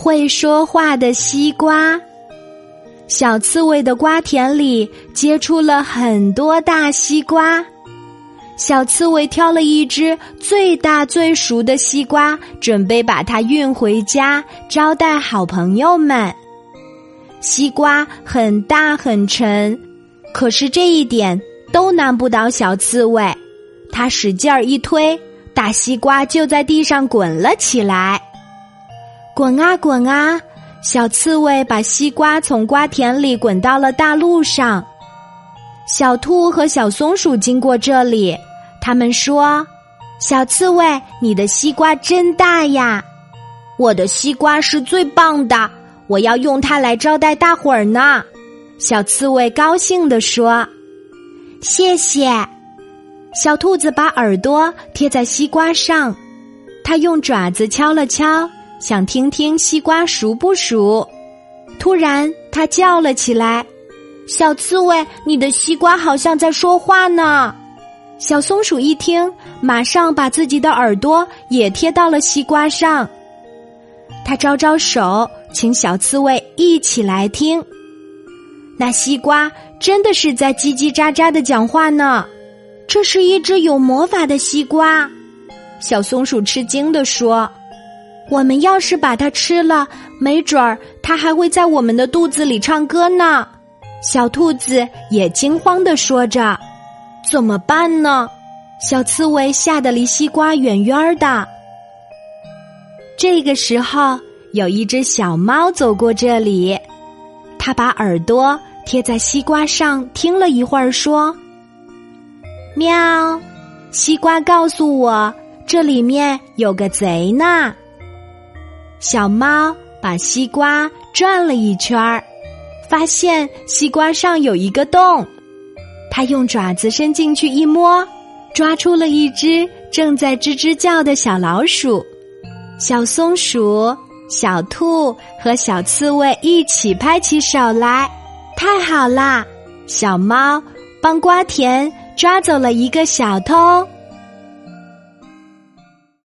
会说话的西瓜。小刺猬的瓜田里结出了很多大西瓜。小刺猬挑了一只最大最熟的西瓜，准备把它运回家招待好朋友们。西瓜很大很沉，可是这一点都难不倒小刺猬。它使劲儿一推，大西瓜就在地上滚了起来。滚啊滚啊，小刺猬把西瓜从瓜田里滚到了大路上。小兔和小松鼠经过这里。他们说：“小刺猬，你的西瓜真大呀！我的西瓜是最棒的，我要用它来招待大伙儿呢。”小刺猬高兴地说：“谢谢。”小兔子把耳朵贴在西瓜上，它用爪子敲了敲，想听听西瓜熟不熟。突然，它叫了起来：“小刺猬，你的西瓜好像在说话呢！”小松鼠一听，马上把自己的耳朵也贴到了西瓜上。他招招手，请小刺猬一起来听。那西瓜真的是在叽叽喳喳的讲话呢。这是一只有魔法的西瓜。小松鼠吃惊地说：“我们要是把它吃了，没准儿它还会在我们的肚子里唱歌呢。”小兔子也惊慌地说着。怎么办呢？小刺猬吓得离西瓜远远的。这个时候，有一只小猫走过这里，它把耳朵贴在西瓜上，听了一会儿，说：“喵，西瓜告诉我，这里面有个贼呢。”小猫把西瓜转了一圈儿，发现西瓜上有一个洞。它用爪子伸进去一摸，抓出了一只正在吱吱叫的小老鼠。小松鼠、小兔和小刺猬一起拍起手来，太好啦！小猫帮瓜田抓走了一个小偷。